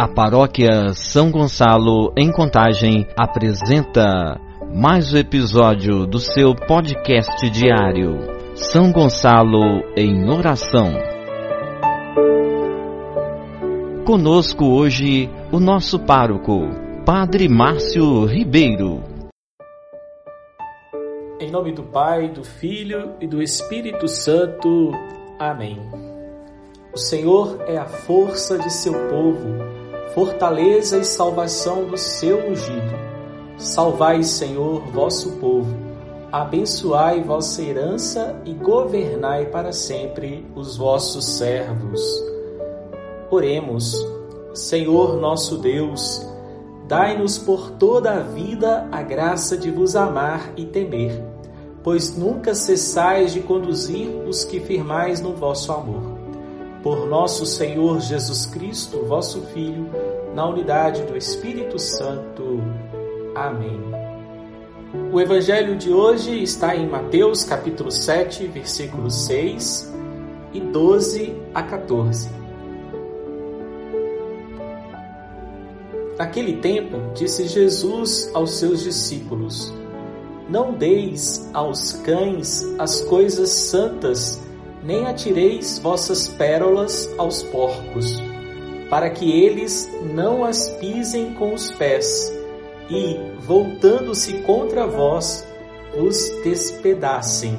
A paróquia São Gonçalo, em Contagem, apresenta mais um episódio do seu podcast diário. São Gonçalo em Oração. Conosco hoje o nosso pároco, Padre Márcio Ribeiro. Em nome do Pai, do Filho e do Espírito Santo. Amém. O Senhor é a força de seu povo fortaleza e salvação do seu ungido. Salvai, Senhor, vosso povo, abençoai vossa herança e governai para sempre os vossos servos. Oremos, Senhor nosso Deus, dai-nos por toda a vida a graça de vos amar e temer, pois nunca cessais de conduzir os que firmais no vosso amor por nosso Senhor Jesus Cristo, vosso Filho, na unidade do Espírito Santo. Amém. O evangelho de hoje está em Mateus capítulo 7, versículos 6 e 12 a 14. Naquele tempo, disse Jesus aos seus discípulos: Não deis aos cães as coisas santas nem atireis vossas pérolas aos porcos, para que eles não as pisem com os pés, e, voltando-se contra vós, os despedacem.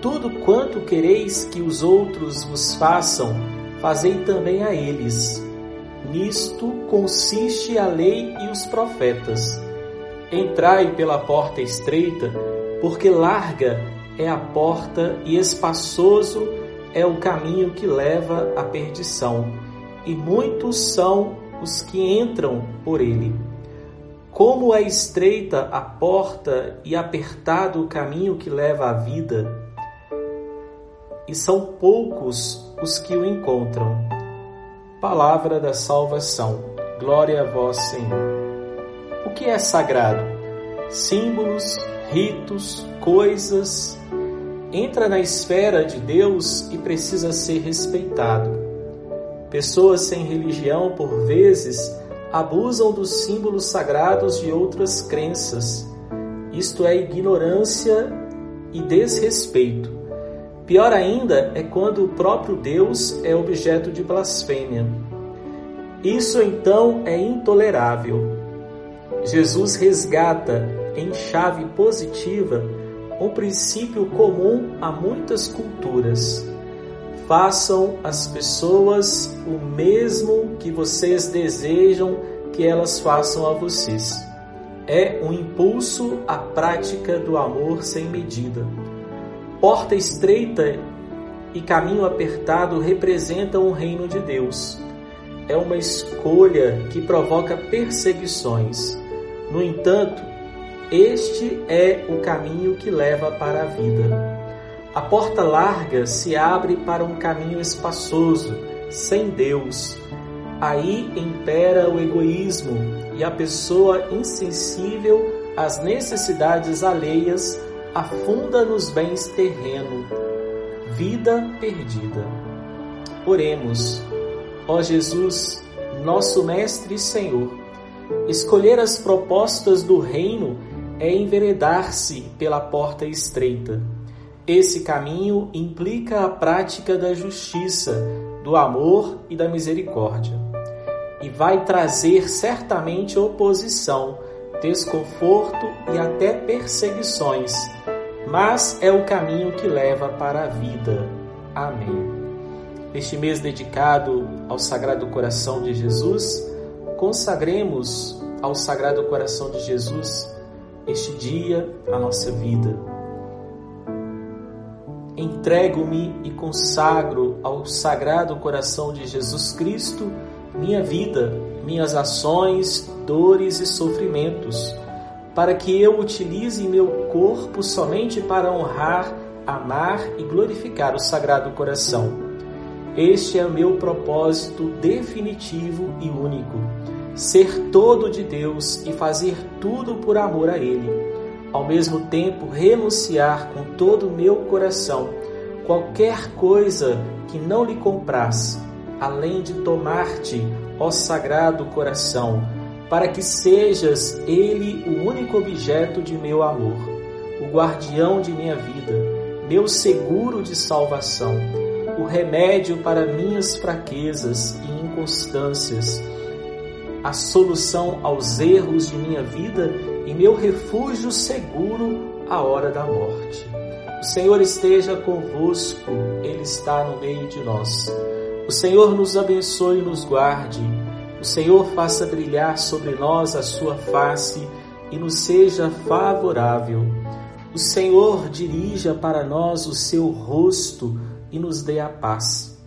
Tudo quanto quereis que os outros vos façam, fazei também a eles. Nisto consiste a lei e os profetas. Entrai pela porta estreita, porque larga é a porta e espaçoso é o caminho que leva à perdição, e muitos são os que entram por ele. Como é estreita a porta e apertado o caminho que leva à vida, e são poucos os que o encontram. Palavra da salvação. Glória a vós, Senhor. O que é sagrado? Símbolos, ritos, coisas, entra na esfera de Deus e precisa ser respeitado. Pessoas sem religião, por vezes, abusam dos símbolos sagrados de outras crenças. Isto é ignorância e desrespeito. Pior ainda é quando o próprio Deus é objeto de blasfêmia. Isso então é intolerável. Jesus resgata em chave positiva um princípio comum a muitas culturas. Façam as pessoas o mesmo que vocês desejam que elas façam a vocês. É um impulso à prática do amor sem medida. Porta estreita e caminho apertado representam o reino de Deus. É uma escolha que provoca perseguições. No entanto, este é o caminho que leva para a vida. A porta larga se abre para um caminho espaçoso, sem Deus. Aí impera o egoísmo e a pessoa insensível às necessidades alheias afunda nos bens terreno. Vida perdida. Oremos. Ó Jesus, nosso Mestre e Senhor, escolher as propostas do reino é enveredar-se pela porta estreita. Esse caminho implica a prática da justiça, do amor e da misericórdia. E vai trazer certamente oposição, desconforto e até perseguições, mas é o caminho que leva para a vida. Amém. Neste mês dedicado ao Sagrado Coração de Jesus, consagremos ao Sagrado Coração de Jesus este dia a nossa vida. Entrego-me e consagro ao Sagrado Coração de Jesus Cristo minha vida, minhas ações, dores e sofrimentos, para que eu utilize meu corpo somente para honrar, amar e glorificar o Sagrado Coração. Este é o meu propósito definitivo e único ser todo de Deus e fazer tudo por amor a Ele. Ao mesmo tempo, renunciar com todo o meu coração qualquer coisa que não lhe compraz, além de tomar-te, ó Sagrado Coração, para que sejas ele o único objeto de meu amor, o guardião de minha vida, meu seguro de salvação, o remédio para minhas fraquezas e inconstâncias, a solução aos erros de minha vida e meu refúgio seguro à hora da morte. O Senhor esteja convosco, Ele está no meio de nós. O Senhor nos abençoe e nos guarde. O Senhor faça brilhar sobre nós a sua face e nos seja favorável. O Senhor dirija para nós o seu rosto e nos dê a paz.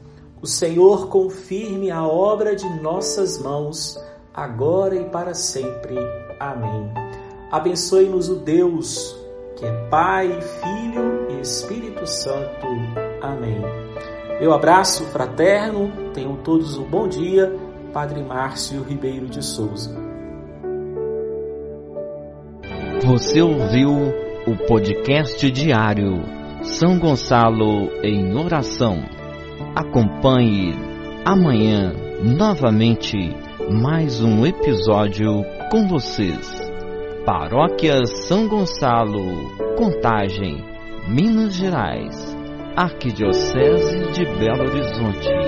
O Senhor confirme a obra de nossas mãos, agora e para sempre. Amém. Abençoe-nos o Deus, que é Pai, Filho e Espírito Santo. Amém. Meu abraço fraterno, tenham todos um bom dia Padre Márcio Ribeiro de Souza. Você ouviu o podcast diário São Gonçalo em Oração. Acompanhe amanhã novamente mais um episódio com vocês. Paróquia São Gonçalo, Contagem, Minas Gerais, Arquidiocese de Belo Horizonte.